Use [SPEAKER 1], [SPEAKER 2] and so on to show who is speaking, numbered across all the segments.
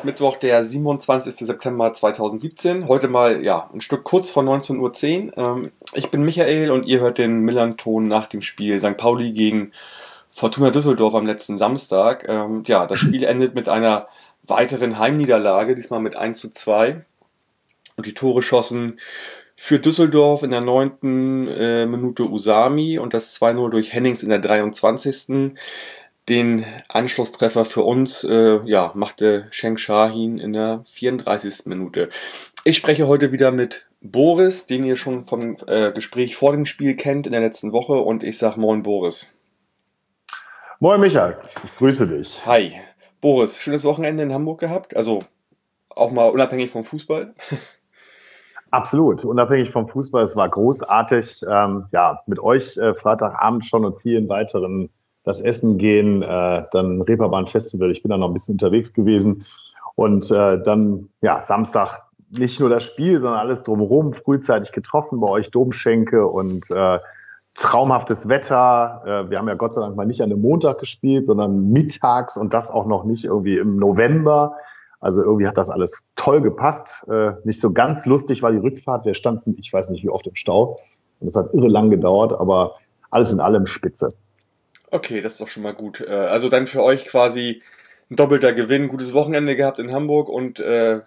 [SPEAKER 1] ist Mittwoch, der 27. September 2017. Heute mal, ja, ein Stück kurz vor 19.10 Uhr. Ähm, ich bin Michael und ihr hört den Millanton nach dem Spiel St. Pauli gegen Fortuna Düsseldorf am letzten Samstag. Ähm, ja, das Spiel endet mit einer weiteren Heimniederlage, diesmal mit 1 zu 2. Und die Tore schossen für Düsseldorf in der neunten äh, Minute Usami und das 2-0 durch Hennings in der 23. Den Anschlusstreffer für uns äh, ja, machte Sheng Shahin in der 34. Minute. Ich spreche heute wieder mit Boris, den ihr schon vom äh, Gespräch vor dem Spiel kennt in der letzten Woche und ich sage Moin Boris.
[SPEAKER 2] Moin Micha, ich grüße dich.
[SPEAKER 1] Hi. Boris, schönes Wochenende in Hamburg gehabt? Also auch mal unabhängig vom Fußball?
[SPEAKER 2] Absolut, unabhängig vom Fußball. Es war großartig. Ähm, ja, mit euch äh, Freitagabend schon und vielen weiteren das Essen gehen, äh, dann Reeperbahn Festival. Ich bin da noch ein bisschen unterwegs gewesen. Und äh, dann, ja, Samstag nicht nur das Spiel, sondern alles drumherum, frühzeitig getroffen bei euch, Domschenke und äh, traumhaftes Wetter. Äh, wir haben ja Gott sei Dank mal nicht an einem Montag gespielt, sondern mittags und das auch noch nicht irgendwie im November. Also irgendwie hat das alles toll gepasst. Äh, nicht so ganz lustig war die Rückfahrt. Wir standen, ich weiß nicht wie oft im Stau. Und es hat irre lang gedauert, aber alles in allem spitze.
[SPEAKER 1] Okay, das ist doch schon mal gut. Äh, also dann für euch quasi ein doppelter Gewinn, gutes Wochenende gehabt in Hamburg und äh,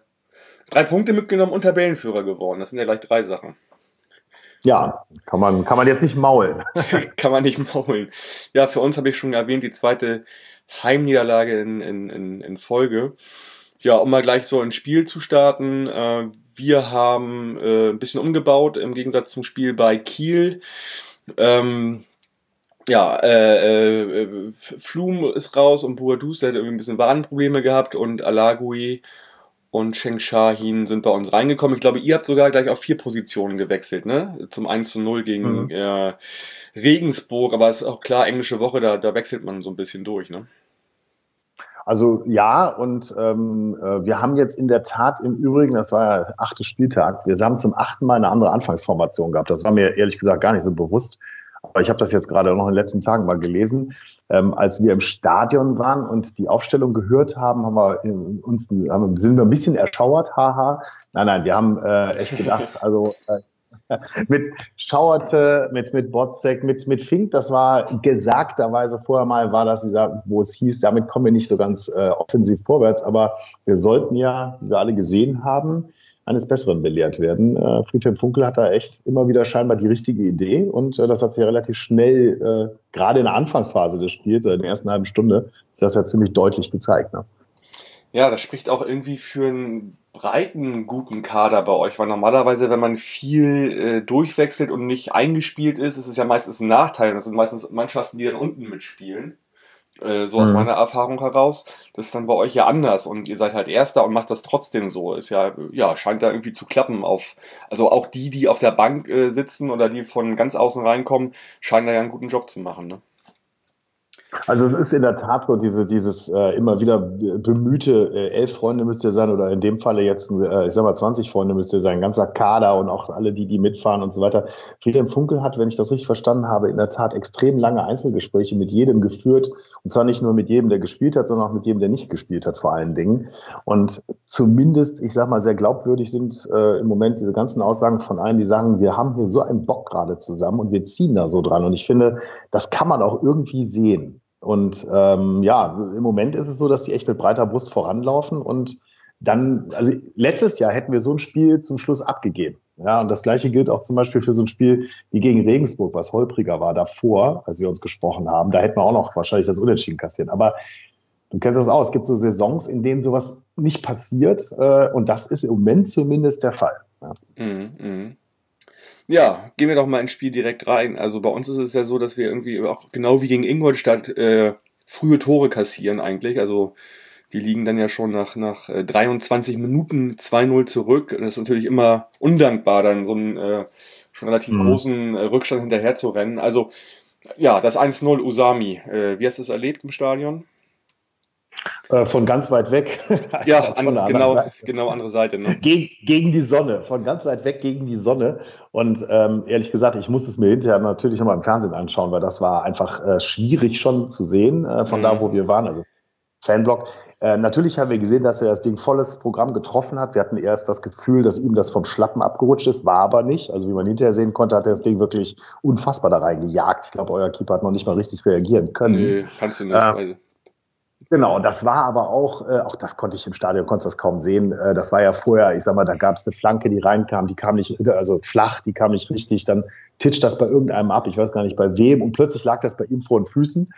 [SPEAKER 1] drei Punkte mitgenommen und Tabellenführer geworden. Das sind ja gleich drei Sachen.
[SPEAKER 2] Ja, kann man, kann man jetzt nicht maulen.
[SPEAKER 1] kann man nicht maulen. Ja, für uns habe ich schon erwähnt, die zweite Heimniederlage in, in, in, Folge. Ja, um mal gleich so ins Spiel zu starten. Äh, wir haben äh, ein bisschen umgebaut im Gegensatz zum Spiel bei Kiel. Ähm, ja, äh, äh, Flum ist raus und Buadus, der hat irgendwie ein bisschen Wadenprobleme gehabt und Alagui und Sheng Shahin sind bei uns reingekommen. Ich glaube, ihr habt sogar gleich auf vier Positionen gewechselt, ne? Zum 1 zu 0 gegen mhm. äh, Regensburg, aber es ist auch klar, englische Woche, da, da wechselt man so ein bisschen durch, ne?
[SPEAKER 2] Also ja, und ähm, äh, wir haben jetzt in der Tat im Übrigen, das war ja achte Spieltag, wir haben zum achten Mal eine andere Anfangsformation gehabt. Das war mir ehrlich gesagt gar nicht so bewusst. Ich habe das jetzt gerade noch in den letzten Tagen mal gelesen. Ähm, als wir im Stadion waren und die Aufstellung gehört haben, haben wir uns haben, sind wir ein bisschen erschauert, haha. Nein, nein, wir haben äh, echt gedacht, also äh, mit Schauerte, mit, mit Botzek, mit, mit Fink, das war gesagterweise vorher mal, war das dieser, wo es hieß, damit kommen wir nicht so ganz äh, offensiv vorwärts, aber wir sollten ja, wie wir alle gesehen haben, eines Besseren belehrt werden. Äh, Friedhelm Funkel hat da echt immer wieder scheinbar die richtige Idee und äh, das hat sich ja relativ schnell, äh, gerade in der Anfangsphase des Spiels, also in der ersten halben Stunde, ist das ja ziemlich deutlich gezeigt. Ne?
[SPEAKER 1] Ja, das spricht auch irgendwie für einen breiten, guten Kader bei euch, weil normalerweise, wenn man viel äh, durchwechselt und nicht eingespielt ist, ist es ja meistens ein Nachteil. Das sind meistens Mannschaften, die dann unten mitspielen. Äh, so aus mhm. meiner Erfahrung heraus. Das ist dann bei euch ja anders und ihr seid halt Erster und macht das trotzdem so. Ist ja, ja, scheint da irgendwie zu klappen auf, also auch die, die auf der Bank äh, sitzen oder die von ganz außen reinkommen, scheinen da ja einen guten Job zu machen, ne?
[SPEAKER 2] Also es ist in der Tat so, diese, dieses äh, immer wieder bemühte, äh, elf Freunde müsst ihr sein oder in dem Falle jetzt, äh, ich sag mal 20 Freunde müsst ihr sein, ganzer Kader und auch alle die, die mitfahren und so weiter. Friedhelm Funkel hat, wenn ich das richtig verstanden habe, in der Tat extrem lange Einzelgespräche mit jedem geführt und zwar nicht nur mit jedem, der gespielt hat, sondern auch mit jedem, der nicht gespielt hat vor allen Dingen. Und zumindest, ich sag mal, sehr glaubwürdig sind äh, im Moment diese ganzen Aussagen von allen, die sagen, wir haben hier so einen Bock gerade zusammen und wir ziehen da so dran und ich finde, das kann man auch irgendwie sehen. Und ähm, ja, im Moment ist es so, dass die echt mit breiter Brust voranlaufen und dann, also letztes Jahr hätten wir so ein Spiel zum Schluss abgegeben. Ja, und das gleiche gilt auch zum Beispiel für so ein Spiel wie gegen Regensburg, was holpriger war davor, als wir uns gesprochen haben. Da hätten wir auch noch wahrscheinlich das Unentschieden kassieren. Aber du kennst das auch, es gibt so Saisons, in denen sowas nicht passiert äh, und das ist im Moment zumindest der Fall. Ja.
[SPEAKER 1] Mhm, mh. Ja, gehen wir doch mal ins Spiel direkt rein. Also bei uns ist es ja so, dass wir irgendwie auch genau wie gegen Ingolstadt äh, frühe Tore kassieren eigentlich. Also wir liegen dann ja schon nach, nach 23 äh, Minuten 2-0 zurück. Das ist natürlich immer undankbar, dann so einen äh, schon relativ mhm. großen äh, Rückstand hinterher zu rennen. Also ja, das 1-0 Usami. Äh, wie hast du es erlebt im Stadion?
[SPEAKER 2] Äh, von ganz weit weg.
[SPEAKER 1] ja, an, genau, genau andere Seite. Ne?
[SPEAKER 2] Geg gegen die Sonne, von ganz weit weg gegen die Sonne. Und ähm, ehrlich gesagt, ich musste es mir hinterher natürlich nochmal im Fernsehen anschauen, weil das war einfach äh, schwierig schon zu sehen, äh, von mhm. da, wo wir waren. Also Fanblock. Äh, natürlich haben wir gesehen, dass er das Ding volles Programm getroffen hat. Wir hatten erst das Gefühl, dass ihm das vom Schlappen abgerutscht ist, war aber nicht. Also wie man hinterher sehen konnte, hat er das Ding wirklich unfassbar da reingejagt. Ich glaube, euer Keeper hat noch nicht mal richtig reagieren können. Nee,
[SPEAKER 1] kannst du nicht. Äh,
[SPEAKER 2] Genau, das war aber auch, äh, auch das konnte ich im Stadion, konnte das kaum sehen. Äh, das war ja vorher, ich sag mal, da gab es eine Flanke, die reinkam, die kam nicht, also flach, die kam nicht richtig, dann titscht das bei irgendeinem ab, ich weiß gar nicht bei wem, und plötzlich lag das bei ihm vor den Füßen.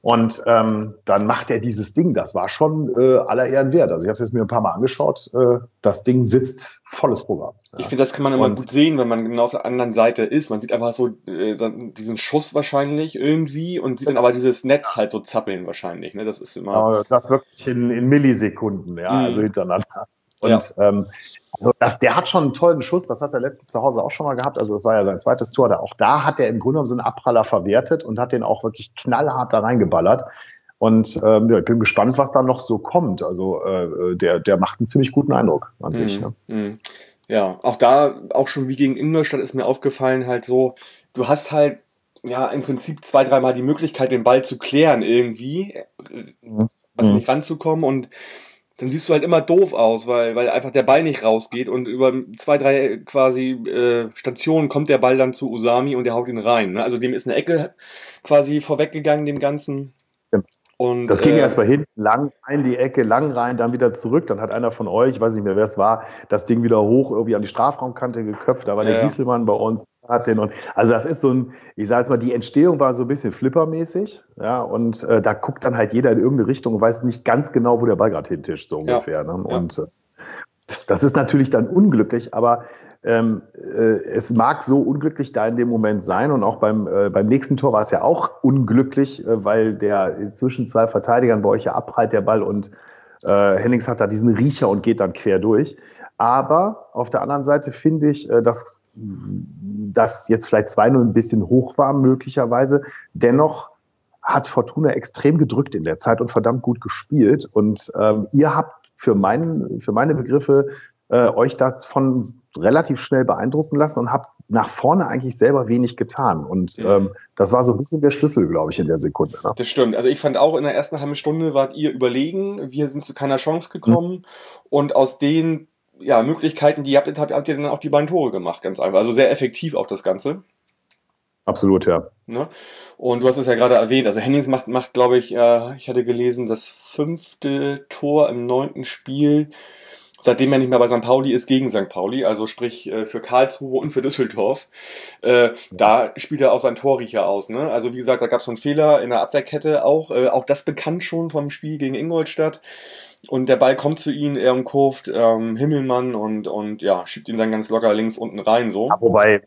[SPEAKER 2] Und ähm, dann macht er dieses Ding. Das war schon äh, aller Ehren wert. Also ich habe es jetzt mir ein paar Mal angeschaut. Äh, das Ding sitzt volles Programm.
[SPEAKER 1] Ja. Ich finde, das kann man immer und, gut sehen, wenn man genau auf der anderen Seite ist. Man sieht einfach so äh, diesen Schuss wahrscheinlich irgendwie und sieht dann aber dieses Netz halt so zappeln wahrscheinlich. Ne? Das ist immer.
[SPEAKER 2] Das wirklich in, in Millisekunden, ja, mhm. also hintereinander. Und ja. ähm, also das, der hat schon einen tollen Schuss, das hat er letztens zu Hause auch schon mal gehabt. Also das war ja sein zweites Tor. Da, auch da hat er im Grunde genommen so einen Abpraller verwertet und hat den auch wirklich knallhart da reingeballert. Und ähm, ja, ich bin gespannt, was da noch so kommt. Also äh, der, der macht einen ziemlich guten Eindruck an mm, sich. Ne?
[SPEAKER 1] Mm. Ja, auch da, auch schon wie gegen Ingolstadt ist mir aufgefallen, halt so, du hast halt ja im Prinzip zwei, dreimal die Möglichkeit, den Ball zu klären irgendwie, mhm. also nicht ranzukommen und dann siehst du halt immer doof aus, weil, weil einfach der Ball nicht rausgeht und über zwei, drei quasi äh, Stationen kommt der Ball dann zu Usami und der haut ihn rein. Ne? Also dem ist eine Ecke quasi vorweggegangen, dem Ganzen.
[SPEAKER 2] Und, das ging äh, erst mal hinten lang in die Ecke, lang rein, dann wieder zurück. Dann hat einer von euch, ich weiß nicht mehr, wer es war, das Ding wieder hoch irgendwie an die Strafraumkante geköpft. Da war ja, der Gieselmann bei uns, hat den und also das ist so ein, ich sage jetzt mal, die Entstehung war so ein bisschen flippermäßig, ja, und äh, da guckt dann halt jeder in irgendeine Richtung und weiß nicht ganz genau, wo der Ball gerade hintischt, so ungefähr. Ja, ne? Und äh, das ist natürlich dann unglücklich, aber ähm, äh, es mag so unglücklich da in dem Moment sein und auch beim, äh, beim nächsten Tor war es ja auch unglücklich, äh, weil der zwischen zwei Verteidigern bei euch ja abprallt der Ball und äh, Hennings hat da diesen Riecher und geht dann quer durch. Aber auf der anderen Seite finde ich, äh, dass das jetzt vielleicht 2-0 ein bisschen hoch war, möglicherweise. Dennoch hat Fortuna extrem gedrückt in der Zeit und verdammt gut gespielt. Und ähm, ihr habt für, mein, für meine Begriffe äh, euch davon relativ schnell beeindrucken lassen und habt nach vorne eigentlich selber wenig getan. Und mhm. ähm, das war so ein bisschen der Schlüssel, glaube ich, in der Sekunde.
[SPEAKER 1] Ne? Das stimmt. Also ich fand auch in der ersten halben Stunde wart ihr überlegen. Wir sind zu keiner Chance gekommen. Mhm. Und aus den ja, Möglichkeiten, die ihr habt, habt, habt ihr dann auch die beiden Tore gemacht, ganz einfach. Also sehr effektiv auch das Ganze.
[SPEAKER 2] Absolut, ja.
[SPEAKER 1] Ne? Und du hast es ja gerade erwähnt, also Hennings macht, macht glaube ich, äh, ich hatte gelesen, das fünfte Tor im neunten Spiel seitdem er nicht mehr bei St. Pauli ist, gegen St. Pauli, also sprich äh, für Karlsruhe und für Düsseldorf. Äh, da spielt er auch sein Torriecher aus. Ne? Also wie gesagt, da gab es so einen Fehler in der Abwehrkette auch. Äh, auch das bekannt schon vom Spiel gegen Ingolstadt. Und der Ball kommt zu ihm, er umkurvt ähm, Himmelmann und, und ja, schiebt ihn dann ganz locker links unten rein. so.
[SPEAKER 2] Ja, wobei,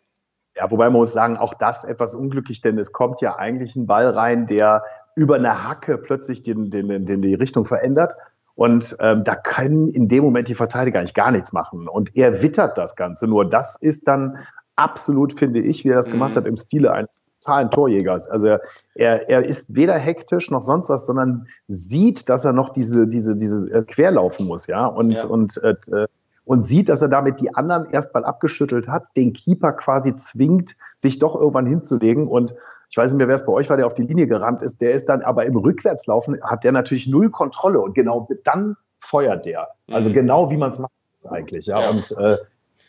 [SPEAKER 2] ja, wobei man muss sagen, auch das etwas unglücklich, denn es kommt ja eigentlich ein Ball rein, der über eine Hacke plötzlich den, den, den, die Richtung verändert. Und ähm, da können in dem Moment die Verteidiger eigentlich gar nichts machen. Und er wittert das Ganze. Nur das ist dann absolut, finde ich, wie er das mhm. gemacht hat, im Stile eines totalen Torjägers. Also er, er, er ist weder hektisch noch sonst was, sondern sieht, dass er noch diese, diese, diese äh, querlaufen muss, ja. Und, ja. und äh, und sieht, dass er damit die anderen erstmal abgeschüttelt hat, den Keeper quasi zwingt, sich doch irgendwann hinzulegen. Und ich weiß nicht mehr, wer es bei euch war, der auf die Linie gerannt ist, der ist dann aber im Rückwärtslaufen, hat der natürlich null Kontrolle und genau dann feuert der. Also mhm. genau wie man es macht eigentlich. Ja. ja. Und äh,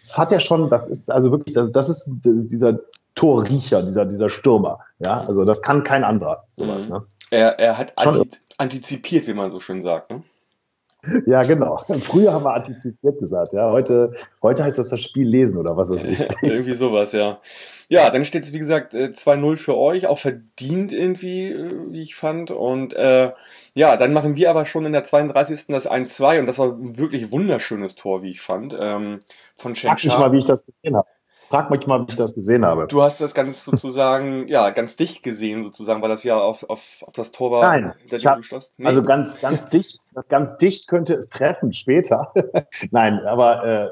[SPEAKER 2] das hat er schon, das ist also wirklich, das, das ist dieser Torriecher, dieser, dieser Stürmer. Ja, also das kann kein anderer, sowas. Mhm. Ne?
[SPEAKER 1] Er, er hat antizipiert, wie man so schön sagt. Ne?
[SPEAKER 2] Ja, genau. Früher haben wir antizipiert gesagt, ja. Heute, heute heißt das das Spiel lesen oder was weiß ich.
[SPEAKER 1] irgendwie sowas, ja. Ja, dann steht es, wie gesagt, 2-0 äh, für euch, auch verdient irgendwie, äh, wie ich fand. Und äh, ja, dann machen wir aber schon in der 32. das 1-2 und das war ein wirklich wunderschönes Tor, wie ich fand, ähm, von
[SPEAKER 2] Chen Sag mal, wie ich das gesehen habe. Frag mich mal, wie ich das gesehen habe.
[SPEAKER 1] Du hast das ganz sozusagen, ja, ganz dicht gesehen, sozusagen, weil das ja auf, auf, auf das Tor war,
[SPEAKER 2] Nein, ich hab, nee. Also ganz, ganz dicht, ganz dicht könnte es treffen später. Nein, aber äh,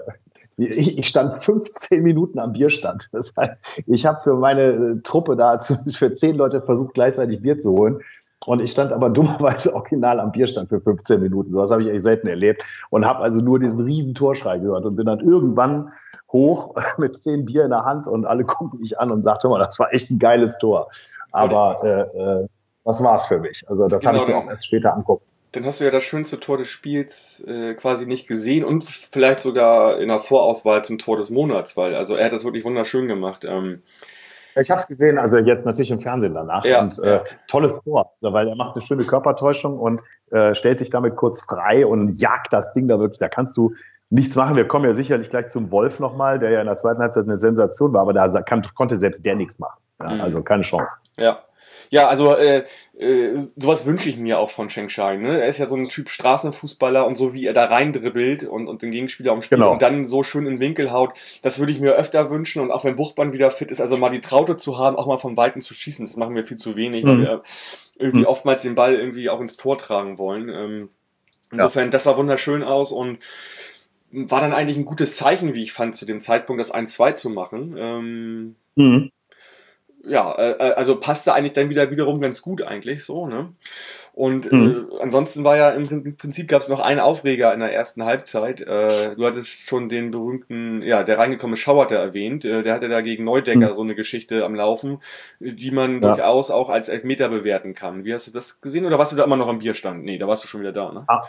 [SPEAKER 2] ich, ich stand 15 Minuten am Bierstand. Das heißt, ich habe für meine äh, Truppe da für zehn Leute versucht, gleichzeitig Bier zu holen. Und ich stand aber dummerweise original am Bierstand für 15 Minuten. So was habe ich echt selten erlebt. Und habe also nur diesen riesen Torschrei gehört und bin dann irgendwann hoch mit zehn Bier in der Hand und alle gucken mich an und sagten, mal, das war echt ein geiles Tor. Aber äh, äh, das war's für mich. Also das genau, habe ich mir auch erst später angucken.
[SPEAKER 1] Dann hast du ja das schönste Tor des Spiels äh, quasi nicht gesehen und vielleicht sogar in der Vorauswahl zum Tor des Monats, weil also er hat das wirklich wunderschön gemacht. Ähm,
[SPEAKER 2] ich habe es gesehen, also jetzt natürlich im Fernsehen danach. Ja, und äh, tolles Tor, also, weil er macht eine schöne Körpertäuschung und äh, stellt sich damit kurz frei und jagt das Ding da wirklich. Da kannst du nichts machen. Wir kommen ja sicherlich gleich zum Wolf nochmal, der ja in der zweiten Halbzeit eine Sensation war, aber da kann, konnte selbst der nichts machen. Ja, mhm. Also keine Chance.
[SPEAKER 1] Ja, ja, also äh, äh, sowas wünsche ich mir auch von Sheng Shai. Ne? Er ist ja so ein Typ Straßenfußballer und so wie er da rein dribbelt und, und den Gegenspieler umspielt genau. und dann so schön in den Winkel haut, das würde ich mir öfter wünschen und auch wenn Wuchtmann wieder fit ist, also mal die Traute zu haben, auch mal von Weitem zu schießen, das machen wir viel zu wenig, mhm. weil wir irgendwie mhm. oftmals den Ball irgendwie auch ins Tor tragen wollen. Ähm, insofern, ja. das sah wunderschön aus und war dann eigentlich ein gutes Zeichen, wie ich fand, zu dem Zeitpunkt das 1-2 zu machen. Ähm, mhm ja, äh, äh, also passte eigentlich dann wieder wiederum ganz gut eigentlich so, ne? Und mhm. äh, ansonsten war ja im Prinzip gab es noch einen Aufreger in der ersten Halbzeit. Äh, du hattest schon den berühmten, ja, der reingekommene Schauerte erwähnt. Äh, der hatte da gegen Neudecker mhm. so eine Geschichte am Laufen, die man ja. durchaus auch als Elfmeter bewerten kann. Wie hast du das gesehen oder warst du da immer noch am Bierstand? Nee, da warst du schon wieder da, ne? Ah.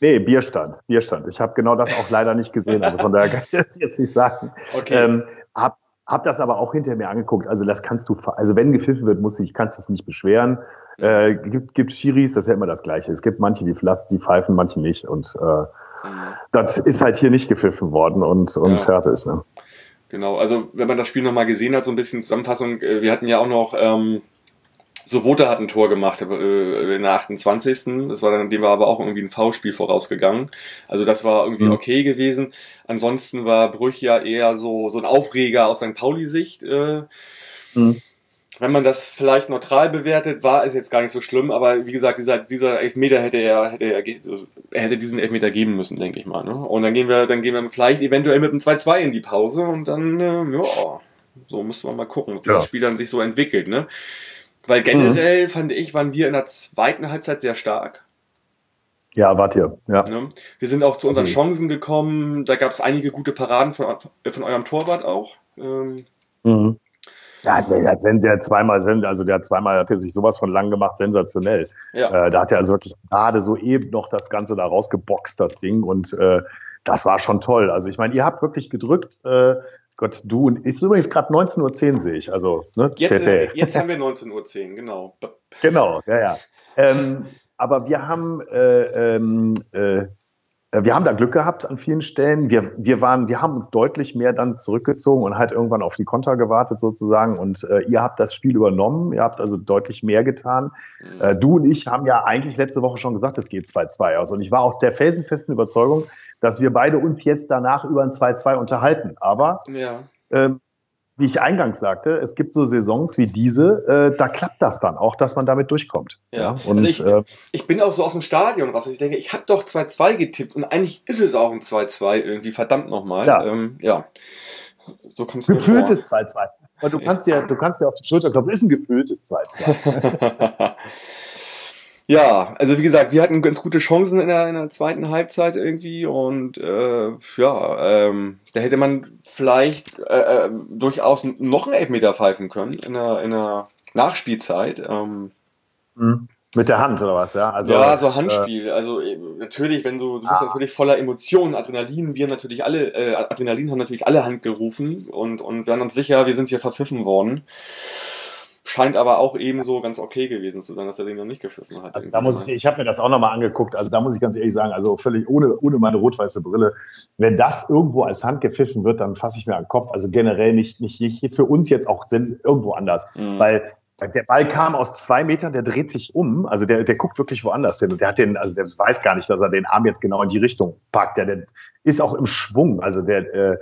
[SPEAKER 2] Nee, Bierstand, Bierstand. Ich habe genau das auch leider nicht gesehen, also von daher kann ich das jetzt nicht sagen. Okay. Ähm, hab hab das aber auch hinter mir angeguckt. Also das kannst du, also wenn gepfiffen wird, muss ich, kannst dich nicht beschweren. Äh, gibt, gibt Schiris, das ist ja immer das Gleiche. Es gibt manche, die, die pfeifen, manche nicht. Und äh, das ist halt hier nicht gepfiffen worden und, und ja. fertig. Ne?
[SPEAKER 1] Genau, also wenn man das Spiel nochmal gesehen hat, so ein bisschen Zusammenfassung, äh, wir hatten ja auch noch ähm, Sobota hat ein Tor gemacht äh, in der 28. Das war dann, dem war aber auch irgendwie ein V-Spiel vorausgegangen. Also das war irgendwie mhm. okay gewesen. Ansonsten war Brüch ja eher so, so ein Aufreger aus St. Pauli-Sicht. Äh, mhm. Wenn man das vielleicht neutral bewertet, war es jetzt gar nicht so schlimm, aber wie gesagt, dieser, dieser Elfmeter hätte er, hätte er, er hätte diesen Elfmeter geben müssen, denke ich mal. Ne? Und dann gehen wir, dann gehen wir vielleicht eventuell mit einem 2-2 in die Pause und dann, äh, ja, so müssen wir mal gucken, wie ja. das Spiel dann sich so entwickelt. Ne? Weil generell mhm. fand ich, waren wir in der zweiten Halbzeit sehr stark.
[SPEAKER 2] Ja, wart ihr. Ja.
[SPEAKER 1] Ne? Wir sind auch zu unseren also, Chancen gekommen. Da gab es einige gute Paraden von, von eurem Torwart auch. Ähm,
[SPEAKER 2] mhm. Ja, also der, der zweimal, also der zweimal hatte sich sowas von lang gemacht, sensationell. Ja. Äh, da hat er also wirklich gerade so eben noch das Ganze da rausgeboxt, das Ding. Und äh, das war schon toll. Also ich meine, ihr habt wirklich gedrückt. Äh, Gott, du und ist übrigens gerade 19.10 Uhr sehe ich. Also,
[SPEAKER 1] ne? Jetzt, äh, jetzt haben wir 19.10 Uhr, genau.
[SPEAKER 2] Genau, ja, ja. Ähm, aber wir haben, äh, ähm, äh, wir haben da Glück gehabt an vielen Stellen. Wir, wir, waren, wir haben uns deutlich mehr dann zurückgezogen und halt irgendwann auf die Konter gewartet sozusagen. Und äh, ihr habt das Spiel übernommen. Ihr habt also deutlich mehr getan. Mhm. Äh, du und ich haben ja eigentlich letzte Woche schon gesagt, es geht 2-2 aus. Und ich war auch der felsenfesten Überzeugung, dass wir beide uns jetzt danach über ein 2-2 unterhalten. Aber ja. ähm, wie ich eingangs sagte, es gibt so Saisons wie diese, äh, da klappt das dann auch, dass man damit durchkommt.
[SPEAKER 1] Ja, ja? Und, also ich, äh, ich, bin auch so aus dem Stadion raus. Ich denke, ich habe doch 2-2 getippt und eigentlich ist es auch ein 2-2 irgendwie, verdammt nochmal. Ja. Ähm, ja.
[SPEAKER 2] So kommst du Gefühltes 2-2. Aber du kannst ja, du kannst ja auf die Schulter klopfen, ist ein gefühltes 2-2.
[SPEAKER 1] Ja, also wie gesagt, wir hatten ganz gute Chancen in der, in der zweiten Halbzeit irgendwie und äh, ja, ähm, da hätte man vielleicht äh, äh, durchaus noch einen Elfmeter pfeifen können in der, in der Nachspielzeit. Ähm,
[SPEAKER 2] mhm. Mit der Hand oder was, ja?
[SPEAKER 1] Also, ja, so Handspiel. Äh, also natürlich, wenn du, du bist ah. natürlich voller Emotionen, Adrenalin, wir natürlich alle, äh, Adrenalin haben natürlich alle Hand gerufen und, und wir waren uns sicher, wir sind hier verpfiffen worden. Scheint aber auch ebenso ganz okay gewesen zu sein, dass er den noch nicht gepfiffen hat.
[SPEAKER 2] Also da muss ich, ich habe mir das auch nochmal angeguckt, also da muss ich ganz ehrlich sagen, also völlig ohne, ohne meine rot-weiße Brille, wenn das irgendwo als Hand gepfiffen wird, dann fasse ich mir an den Kopf. Also generell nicht, nicht, nicht für uns jetzt auch irgendwo anders, mhm. weil der Ball kam aus zwei Metern, der dreht sich um, also der, der guckt wirklich woanders hin und der hat den, also der weiß gar nicht, dass er den Arm jetzt genau in die Richtung packt. Der, der ist auch im Schwung, also der, äh,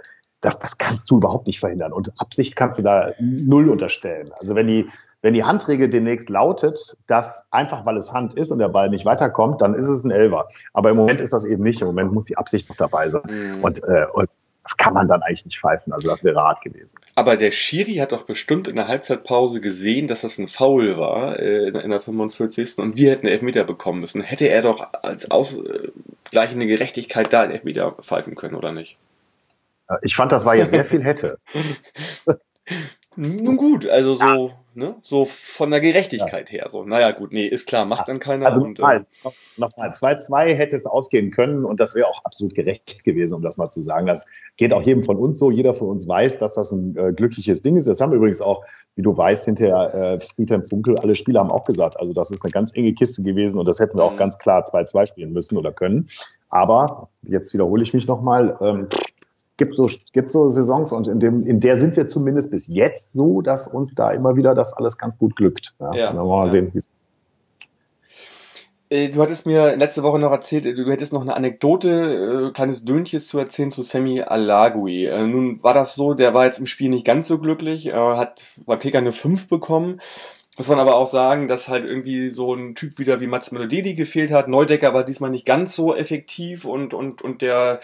[SPEAKER 2] das, das kannst du überhaupt nicht verhindern. Und Absicht kannst du da null unterstellen. Also wenn die, wenn die Handregel demnächst lautet, dass einfach weil es Hand ist und der Ball nicht weiterkommt, dann ist es ein Elver. Aber im Moment ist das eben nicht. Im Moment muss die Absicht noch dabei sein. Mhm. Und, äh, und das kann man dann eigentlich nicht pfeifen. Also das wäre hart gewesen.
[SPEAKER 1] Aber der Schiri hat doch bestimmt in der Halbzeitpause gesehen, dass das ein Foul war äh, in der 45. und wir hätten Elfmeter bekommen müssen. Hätte er doch als ausgleichende Gerechtigkeit da einen Elfmeter pfeifen können, oder nicht?
[SPEAKER 2] Ich fand, das war jetzt sehr viel hätte.
[SPEAKER 1] Nun gut, also so, ja. ne, so von der Gerechtigkeit ja. her. So, naja, gut, nee, ist klar, macht dann keiner.
[SPEAKER 2] Also nochmal, äh, nochmal, 2-2 hätte es ausgehen können und das wäre auch absolut gerecht gewesen, um das mal zu sagen. Das geht auch jedem von uns so. Jeder von uns weiß, dass das ein äh, glückliches Ding ist. Das haben übrigens auch, wie du weißt, hinterher äh, Friedhelm Funkel, alle Spieler haben auch gesagt, also das ist eine ganz enge Kiste gewesen und das hätten wir auch mhm. ganz klar 2-2 spielen müssen oder können. Aber, jetzt wiederhole ich mich nochmal, ähm, gibt so, gibt so Saisons und in, dem, in der sind wir zumindest bis jetzt so, dass uns da immer wieder das alles ganz gut glückt. Ja, ja, dann mal ja. sehen, wie es
[SPEAKER 1] äh, Du hattest mir letzte Woche noch erzählt, du hättest noch eine Anekdote, äh, kleines Döntjes zu erzählen zu Sammy Alagui. Äh, nun war das so, der war jetzt im Spiel nicht ganz so glücklich, äh, hat beim Kicker eine 5 bekommen. Muss man aber auch sagen, dass halt irgendwie so ein Typ wieder wie Mats Melodedi gefehlt hat. Neudecker war diesmal nicht ganz so effektiv und, und, und der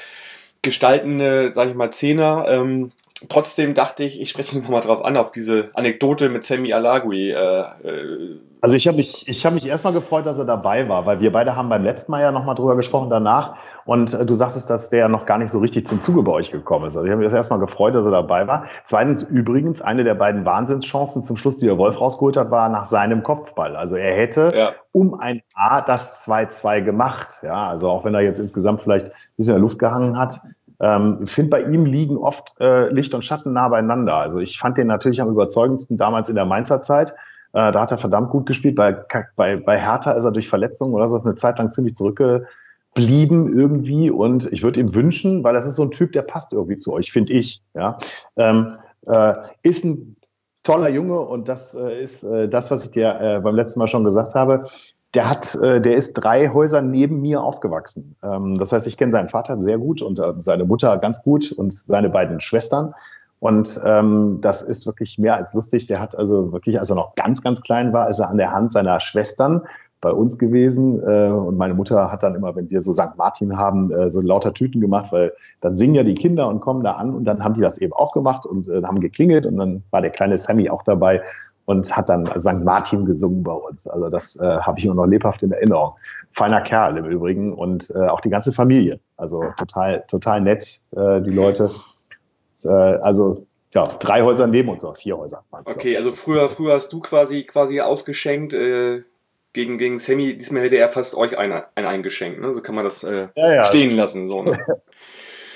[SPEAKER 1] gestaltende, sag ich mal, Zehner. Ähm, trotzdem dachte ich, ich spreche noch mal drauf an, auf diese Anekdote mit Sammy Alagui. Äh,
[SPEAKER 2] äh, also ich habe mich, ich habe mich erstmal gefreut, dass er dabei war, weil wir beide haben beim letzten Mal ja nochmal drüber gesprochen danach und äh, du sagtest, dass der noch gar nicht so richtig zum Zuge bei euch gekommen ist. Also ich habe mich erstmal gefreut, dass er dabei war. Zweitens übrigens, eine der beiden Wahnsinnschancen zum Schluss, die der Wolf rausgeholt hat, war nach seinem Kopfball. Also er hätte ja. um ein A das 2-2 gemacht. Ja, also auch wenn er jetzt insgesamt vielleicht ein bisschen in der Luft gehangen hat, ähm, finde, bei ihm liegen oft äh, Licht und Schatten nah beieinander. Also ich fand den natürlich am überzeugendsten damals in der Mainzer Zeit. Äh, da hat er verdammt gut gespielt. Bei, bei, bei Hertha ist er durch Verletzungen oder so eine Zeit lang ziemlich zurückgeblieben irgendwie. Und ich würde ihm wünschen, weil das ist so ein Typ, der passt irgendwie zu euch, finde ich. Ja, ähm, äh, ist ein toller Junge und das äh, ist äh, das, was ich dir äh, beim letzten Mal schon gesagt habe. Der hat, äh, der ist drei Häuser neben mir aufgewachsen. Ähm, das heißt, ich kenne seinen Vater sehr gut und äh, seine Mutter ganz gut und seine beiden Schwestern. Und ähm, das ist wirklich mehr als lustig. Der hat also wirklich, als er noch ganz, ganz klein war, ist er an der Hand seiner Schwestern bei uns gewesen. Äh, und meine Mutter hat dann immer, wenn wir so St. Martin haben, äh, so lauter Tüten gemacht, weil dann singen ja die Kinder und kommen da an. Und dann haben die das eben auch gemacht und haben geklingelt. Und dann war der kleine Sammy auch dabei und hat dann St. Martin gesungen bei uns. Also das äh, habe ich immer noch lebhaft in Erinnerung. Feiner Kerl im Übrigen und äh, auch die ganze Familie. Also total, total nett, äh, die Leute. Äh, also ja, drei Häuser neben uns, auch vier Häuser.
[SPEAKER 1] Okay, also früher, früher hast du quasi quasi ausgeschenkt äh, gegen, gegen Sammy, diesmal hätte er fast euch ein, ein eingeschenkt, ne? So kann man das äh, ja, ja. stehen lassen. So, ne?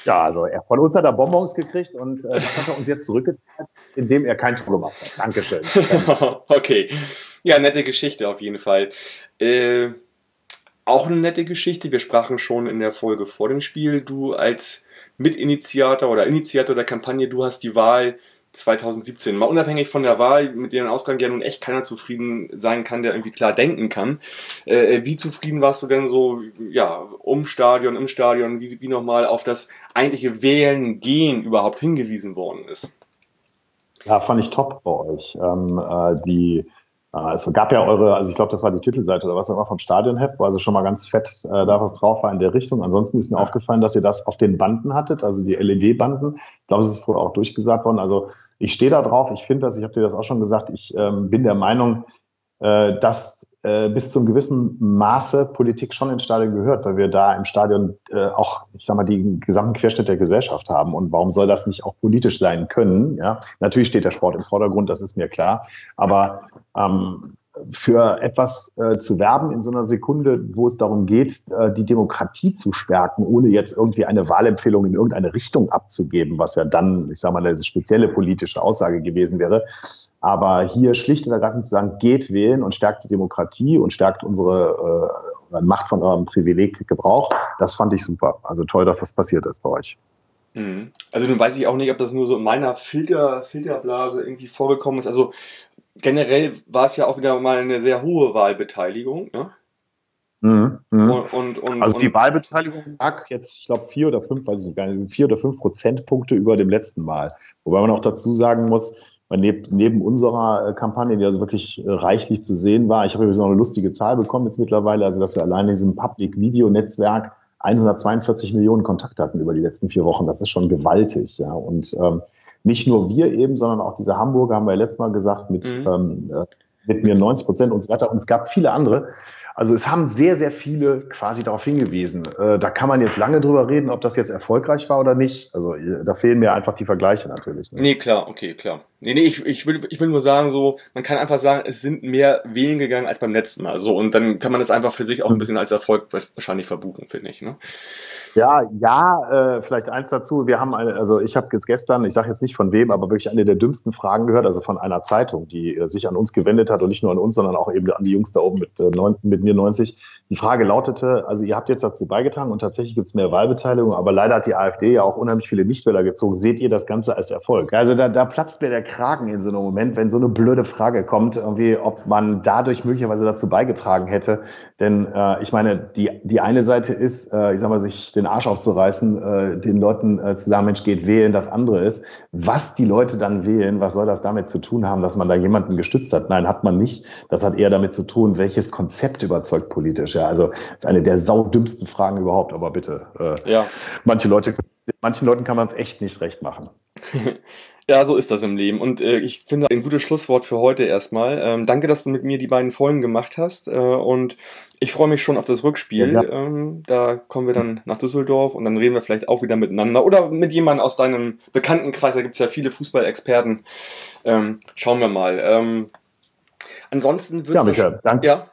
[SPEAKER 2] ja, also er, von uns hat er Bonbons gekriegt und äh, das hat er uns jetzt zurückgezahlt, indem er kein Tor gemacht hat. Dankeschön.
[SPEAKER 1] okay. Ja, nette Geschichte auf jeden Fall. Äh, auch eine nette Geschichte. Wir sprachen schon in der Folge vor dem Spiel. Du als Mitinitiator oder Initiator der Kampagne, du hast die Wahl 2017. Mal unabhängig von der Wahl, mit deren Ausgang ja nun echt keiner zufrieden sein kann, der irgendwie klar denken kann. Äh, wie zufrieden warst du denn so, ja, um Stadion, im Stadion, wie, wie nochmal auf das eigentliche Wählen, Gehen überhaupt hingewiesen worden ist?
[SPEAKER 2] Ja, fand ich top bei euch. Ähm, äh, die äh, es gab ja eure, also ich glaube, das war die Titelseite oder was auch immer vom Stadionheft, wo also schon mal ganz fett äh, da was drauf war in der Richtung. Ansonsten ist mir aufgefallen, dass ihr das auf den Banden hattet, also die LED-Banden. Ich glaube, es ist vorher auch durchgesagt worden. Also ich stehe da drauf, ich finde das, ich habe dir das auch schon gesagt, ich ähm, bin der Meinung, äh, dass äh, bis zum gewissen Maße Politik schon ins Stadion gehört, weil wir da im Stadion äh, auch, ich sag mal, den gesamten Querschnitt der Gesellschaft haben. Und warum soll das nicht auch politisch sein können? Ja, natürlich steht der Sport im Vordergrund, das ist mir klar. Aber ähm, für etwas äh, zu werben in so einer Sekunde, wo es darum geht, äh, die Demokratie zu stärken, ohne jetzt irgendwie eine Wahlempfehlung in irgendeine Richtung abzugeben, was ja dann, ich sage mal, eine spezielle politische Aussage gewesen wäre. Aber hier schlicht und ergreifend zu sagen, geht wählen und stärkt die Demokratie und stärkt unsere äh, Macht von eurem Privileg Gebrauch, das fand ich super. Also toll, dass das passiert ist bei euch.
[SPEAKER 1] Mhm. Also nun weiß ich auch nicht, ob das nur so in meiner Filter, Filterblase irgendwie vorgekommen ist. Also generell war es ja auch wieder mal eine sehr hohe Wahlbeteiligung. Ne?
[SPEAKER 2] Mhm, mh. und, und, und, also die Wahlbeteiligung lag jetzt, ich glaube, vier oder fünf, weiß ich nicht, vier oder fünf Prozentpunkte über dem letzten Mal. Wobei man auch dazu sagen muss, neben, neben unserer äh, Kampagne, die also wirklich äh, reichlich zu sehen war, ich habe übrigens noch eine lustige Zahl bekommen jetzt mittlerweile, also dass wir allein in diesem Public Video Netzwerk 142 Millionen Kontakte hatten über die letzten vier Wochen. Das ist schon gewaltig. Ja. Und ähm, nicht nur wir eben, sondern auch diese Hamburger, haben wir ja letztes Mal gesagt, mit, mhm. ähm, äh, mit mir 90 Prozent und so weiter. Und es gab viele andere. Also es haben sehr, sehr viele quasi darauf hingewiesen. Äh, da kann man jetzt lange drüber reden, ob das jetzt erfolgreich war oder nicht. Also äh, da fehlen mir einfach die Vergleiche natürlich.
[SPEAKER 1] Ne? Nee, klar, okay, klar. Nee, nee, ich, ich, will, ich will nur sagen, so, man kann einfach sagen, es sind mehr wählen gegangen als beim letzten Mal. So, und dann kann man das einfach für sich auch ein hm. bisschen als Erfolg wahrscheinlich verbuchen, finde ich. Ne?
[SPEAKER 2] Ja, ja, äh, vielleicht eins dazu. Wir haben eine, also ich habe jetzt gestern, ich sage jetzt nicht von wem, aber wirklich eine der dümmsten Fragen gehört, also von einer Zeitung, die äh, sich an uns gewendet hat und nicht nur an uns, sondern auch eben an die Jungs da oben mit, äh, neun, mit mir 90. Die Frage lautete, also ihr habt jetzt dazu beigetragen und tatsächlich gibt es mehr Wahlbeteiligung, aber leider hat die AfD ja auch unheimlich viele Nichtwähler gezogen. Seht ihr das Ganze als Erfolg? Also da, da platzt mir der Kragen in so einem Moment, wenn so eine blöde Frage kommt, irgendwie, ob man dadurch möglicherweise dazu beigetragen hätte. Denn äh, ich meine, die, die eine Seite ist, äh, ich sag mal, sich den Arsch aufzureißen, äh, den Leuten äh, zu sagen, Mensch, geht wählen, das andere ist. Was die Leute dann wählen, was soll das damit zu tun haben, dass man da jemanden gestützt hat? Nein, hat man nicht. Das hat eher damit zu tun, welches Konzept überzeugt politisch. Ja, also das ist eine der saudümmsten Fragen überhaupt, aber bitte. Äh, ja. Manche Leute, manchen Leuten kann man es echt nicht recht machen.
[SPEAKER 1] Ja, so ist das im Leben. Und äh, ich finde ein gutes Schlusswort für heute erstmal. Ähm, danke, dass du mit mir die beiden Folgen gemacht hast. Äh, und ich freue mich schon auf das Rückspiel. Ja, ja. Ähm, da kommen wir dann nach Düsseldorf und dann reden wir vielleicht auch wieder miteinander oder mit jemandem aus deinem Bekanntenkreis. Da gibt es ja viele Fußballexperten. Ähm, schauen wir mal. Ähm, ansonsten wird
[SPEAKER 2] Ja, Michael, danke. Ja.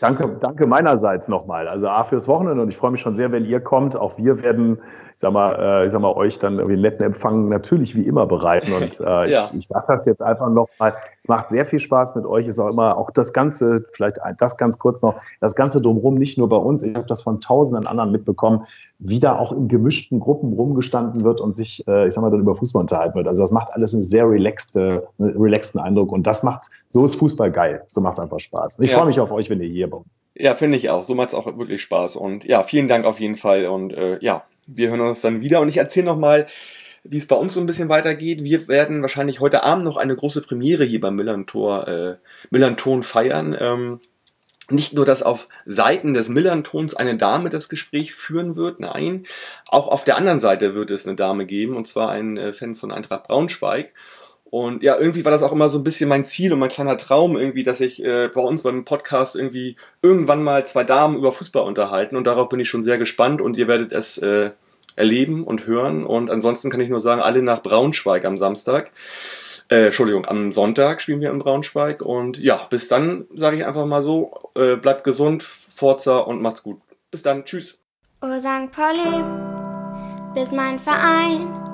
[SPEAKER 2] Danke, danke meinerseits nochmal. Also A fürs Wochenende und ich freue mich schon sehr, wenn ihr kommt. Auch wir werden sag mal, äh, ich sag mal, euch dann irgendwie einen netten Empfang natürlich wie immer bereiten. Und äh, ja. ich, ich sage das jetzt einfach nochmal. Es macht sehr viel Spaß mit euch. Ist auch immer auch das Ganze, vielleicht das ganz kurz noch, das Ganze drumherum, nicht nur bei uns. Ich habe das von tausenden anderen mitbekommen, wie da auch in gemischten Gruppen rumgestanden wird und sich, äh, ich sag mal, dann über Fußball unterhalten wird. Also das macht alles einen sehr relaxte, einen relaxten Eindruck. Und das macht, so ist Fußball geil. So macht es einfach Spaß. Und ich ja. freue mich auf euch, wenn ihr hier baut.
[SPEAKER 1] Ja, finde ich auch. So macht es auch wirklich Spaß. Und ja, vielen Dank auf jeden Fall. Und äh, ja, wir hören uns dann wieder und ich erzähle nochmal, wie es bei uns so ein bisschen weitergeht. Wir werden wahrscheinlich heute Abend noch eine große Premiere hier beim Millantor, äh, Millanton feiern. Ähm, nicht nur, dass auf Seiten des Millantons eine Dame das Gespräch führen wird, nein, auch auf der anderen Seite wird es eine Dame geben, und zwar ein äh, Fan von Eintracht Braunschweig. Und ja, irgendwie war das auch immer so ein bisschen mein Ziel und mein kleiner Traum irgendwie, dass ich äh, bei uns beim Podcast irgendwie irgendwann mal zwei Damen über Fußball unterhalten und darauf bin ich schon sehr gespannt und ihr werdet es äh, erleben und hören. Und ansonsten kann ich nur sagen, alle nach Braunschweig am Samstag. Äh, Entschuldigung, am Sonntag spielen wir in Braunschweig. Und ja, bis dann sage ich einfach mal so, äh, bleibt gesund, Forza und macht's gut. Bis dann, tschüss.
[SPEAKER 3] Oh St. Pauli, bist mein Verein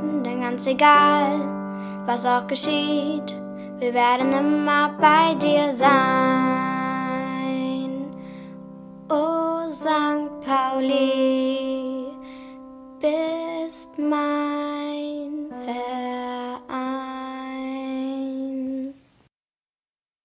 [SPEAKER 3] ganz egal, was auch geschieht, wir werden immer bei dir sein. Oh St. Pauli, bist mein Fest.